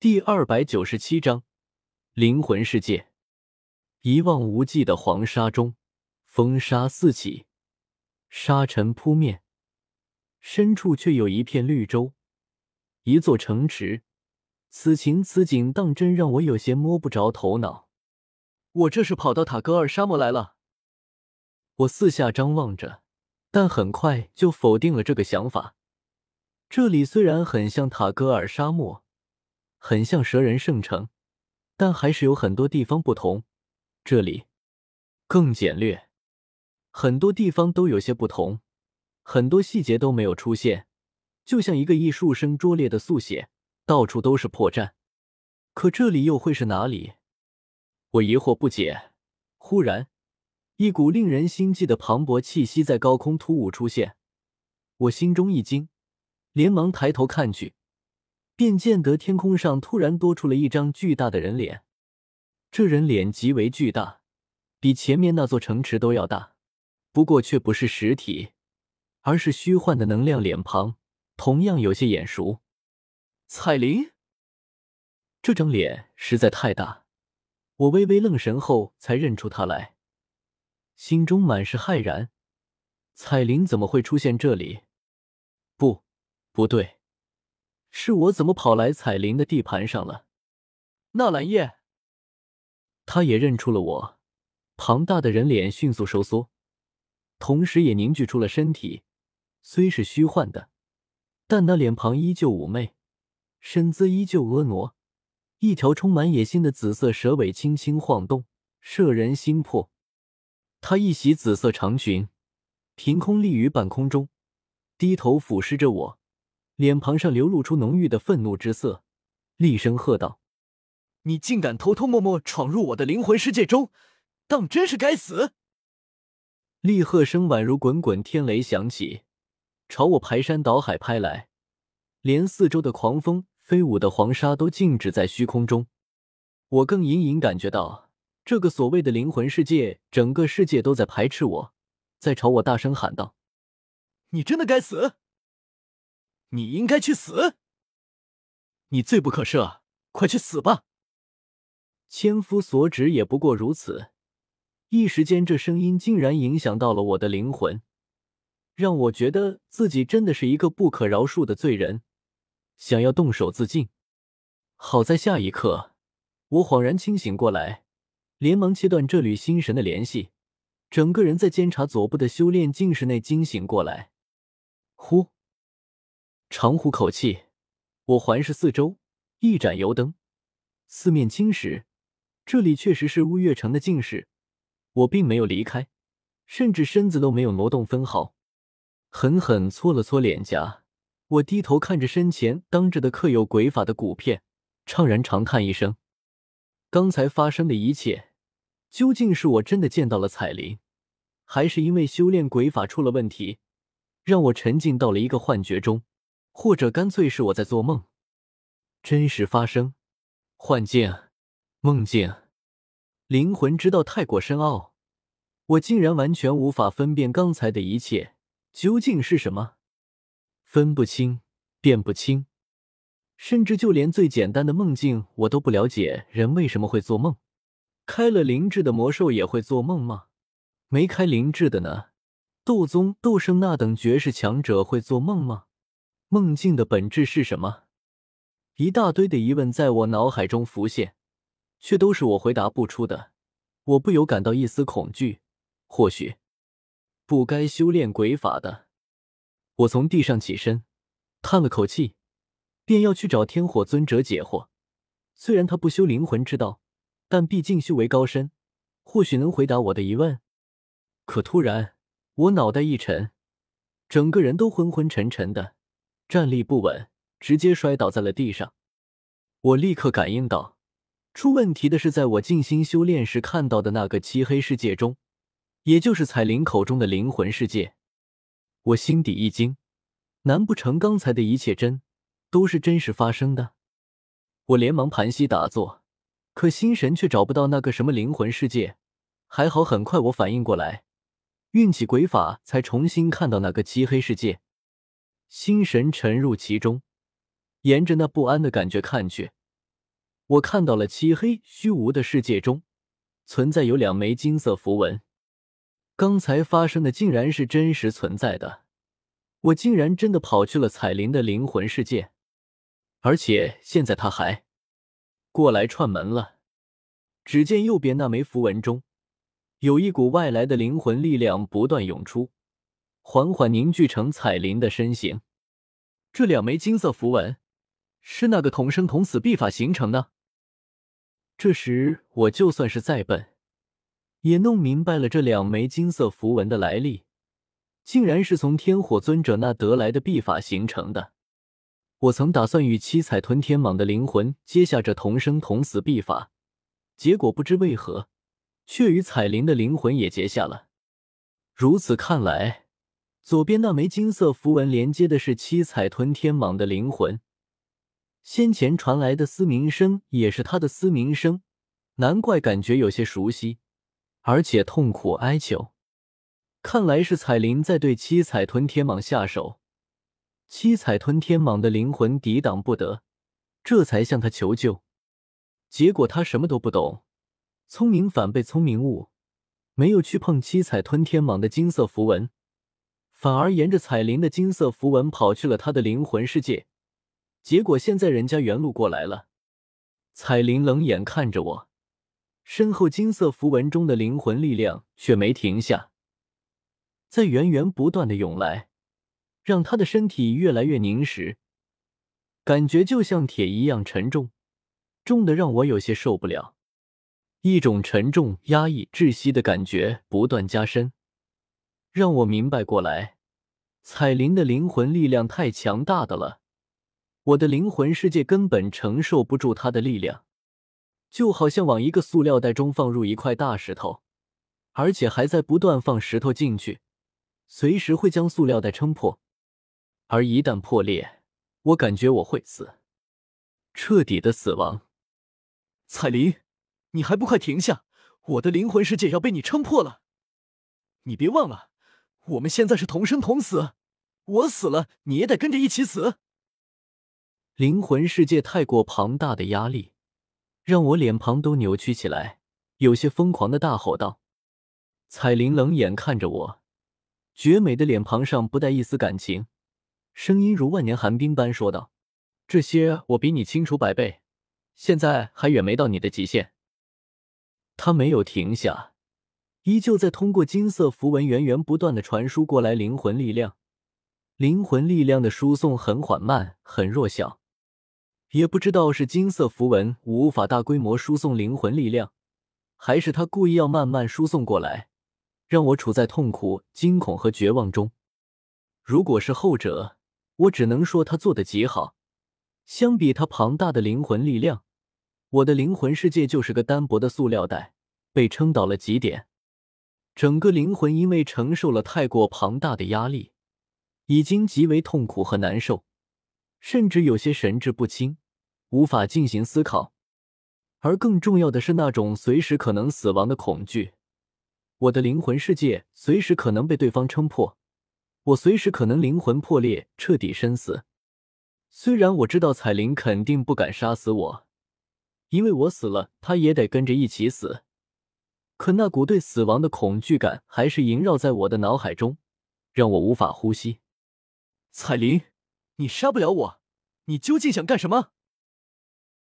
第二百九十七章灵魂世界。一望无际的黄沙中，风沙四起，沙尘扑面，深处却有一片绿洲，一座城池。此情此景，当真让我有些摸不着头脑。我这是跑到塔戈尔沙漠来了。我四下张望着，但很快就否定了这个想法。这里虽然很像塔戈尔沙漠，很像蛇人圣城，但还是有很多地方不同。这里更简略，很多地方都有些不同，很多细节都没有出现，就像一个艺术生拙劣的速写，到处都是破绽。可这里又会是哪里？我疑惑不解。忽然，一股令人心悸的磅礴气息在高空突兀出现，我心中一惊。连忙抬头看去，便见得天空上突然多出了一张巨大的人脸。这人脸极为巨大，比前面那座城池都要大，不过却不是实体，而是虚幻的能量脸庞，同样有些眼熟。彩铃，这张脸实在太大，我微微愣神后才认出他来，心中满是骇然。彩铃怎么会出现这里？不。不对，是我怎么跑来彩铃的地盘上了？纳兰叶，他也认出了我，庞大的人脸迅速收缩，同时也凝聚出了身体。虽是虚幻的，但那脸庞依旧妩媚，身姿依旧婀娜，一条充满野心的紫色蛇尾轻轻晃动，摄人心魄。他一袭紫色长裙，凭空立于半空中，低头俯视着我。脸庞上流露出浓郁的愤怒之色，厉声喝道：“你竟敢偷偷摸摸闯入我的灵魂世界中，当真是该死！”厉喝声宛如滚滚天雷响起，朝我排山倒海拍来，连四周的狂风、飞舞的黄沙都静止在虚空中。我更隐隐感觉到，这个所谓的灵魂世界，整个世界都在排斥我，在朝我大声喊道：“你真的该死！”你应该去死！你罪不可赦，快去死吧！千夫所指也不过如此。一时间，这声音竟然影响到了我的灵魂，让我觉得自己真的是一个不可饶恕的罪人，想要动手自尽。好在下一刻，我恍然清醒过来，连忙切断这缕心神的联系，整个人在监察左部的修炼境室内惊醒过来。呼！长呼口气，我环视四周，一盏油灯，四面青石。这里确实是乌月城的境室，我并没有离开，甚至身子都没有挪动分毫。狠狠搓了搓脸颊，我低头看着身前当着的刻有鬼法的骨片，怅然长叹一声：刚才发生的一切，究竟是我真的见到了彩铃，还是因为修炼鬼法出了问题，让我沉浸到了一个幻觉中？或者干脆是我在做梦，真实发生，幻境，梦境，灵魂之道太过深奥，我竟然完全无法分辨刚才的一切究竟是什么，分不清，辨不清，甚至就连最简单的梦境我都不了解。人为什么会做梦？开了灵智的魔兽也会做梦吗？没开灵智的呢？斗宗、斗圣那等绝世强者会做梦吗？梦境的本质是什么？一大堆的疑问在我脑海中浮现，却都是我回答不出的。我不由感到一丝恐惧。或许不该修炼鬼法的。我从地上起身，叹了口气，便要去找天火尊者解惑。虽然他不修灵魂之道，但毕竟修为高深，或许能回答我的疑问。可突然，我脑袋一沉，整个人都昏昏沉沉的。站立不稳，直接摔倒在了地上。我立刻感应到，出问题的是在我静心修炼时看到的那个漆黑世界中，也就是彩铃口中的灵魂世界。我心底一惊，难不成刚才的一切真都是真实发生的？我连忙盘膝打坐，可心神却找不到那个什么灵魂世界。还好，很快我反应过来，运起鬼法，才重新看到那个漆黑世界。心神沉入其中，沿着那不安的感觉看去，我看到了漆黑虚无的世界中存在有两枚金色符文。刚才发生的竟然是真实存在的，我竟然真的跑去了彩铃的灵魂世界，而且现在他还过来串门了。只见右边那枚符文中有一股外来的灵魂力量不断涌出，缓缓凝聚成彩铃的身形。这两枚金色符文是那个同生同死秘法形成的。这时我就算是再笨。也弄明白了这两枚金色符文的来历，竟然是从天火尊者那得来的秘法形成的。我曾打算与七彩吞天蟒的灵魂接下这同生同死秘法，结果不知为何，却与彩铃的灵魂也结下了。如此看来，左边那枚金色符文连接的是七彩吞天蟒的灵魂，先前传来的嘶鸣声也是他的嘶鸣声，难怪感觉有些熟悉。而且痛苦哀求，看来是彩铃在对七彩吞天蟒下手。七彩吞天蟒的灵魂抵挡不得，这才向他求救。结果他什么都不懂，聪明反被聪明误，没有去碰七彩吞天蟒的金色符文，反而沿着彩铃的金色符文跑去了他的灵魂世界。结果现在人家原路过来了，彩铃冷眼看着我。身后金色符文中的灵魂力量却没停下，在源源不断的涌来，让他的身体越来越凝实，感觉就像铁一样沉重，重的让我有些受不了。一种沉重、压抑、窒息的感觉不断加深，让我明白过来，彩铃的灵魂力量太强大的了，我的灵魂世界根本承受不住它的力量。就好像往一个塑料袋中放入一块大石头，而且还在不断放石头进去，随时会将塑料袋撑破。而一旦破裂，我感觉我会死，彻底的死亡。彩铃，你还不快停下！我的灵魂世界要被你撑破了！你别忘了，我们现在是同生同死，我死了，你也得跟着一起死。灵魂世界太过庞大的压力。让我脸庞都扭曲起来，有些疯狂的大吼道：“彩铃冷眼看着我，绝美的脸庞上不带一丝感情，声音如万年寒冰般说道：‘这些我比你清楚百倍，现在还远没到你的极限。’”他没有停下，依旧在通过金色符文源源不断的传输过来灵魂力量，灵魂力量的输送很缓慢，很弱小。也不知道是金色符文无法大规模输送灵魂力量，还是他故意要慢慢输送过来，让我处在痛苦、惊恐和绝望中。如果是后者，我只能说他做的极好。相比他庞大的灵魂力量，我的灵魂世界就是个单薄的塑料袋，被撑到了极点。整个灵魂因为承受了太过庞大的压力，已经极为痛苦和难受。甚至有些神志不清，无法进行思考，而更重要的是那种随时可能死亡的恐惧。我的灵魂世界随时可能被对方撑破，我随时可能灵魂破裂，彻底身死。虽然我知道彩铃肯定不敢杀死我，因为我死了，她也得跟着一起死。可那股对死亡的恐惧感还是萦绕在我的脑海中，让我无法呼吸。彩铃。你杀不了我，你究竟想干什么？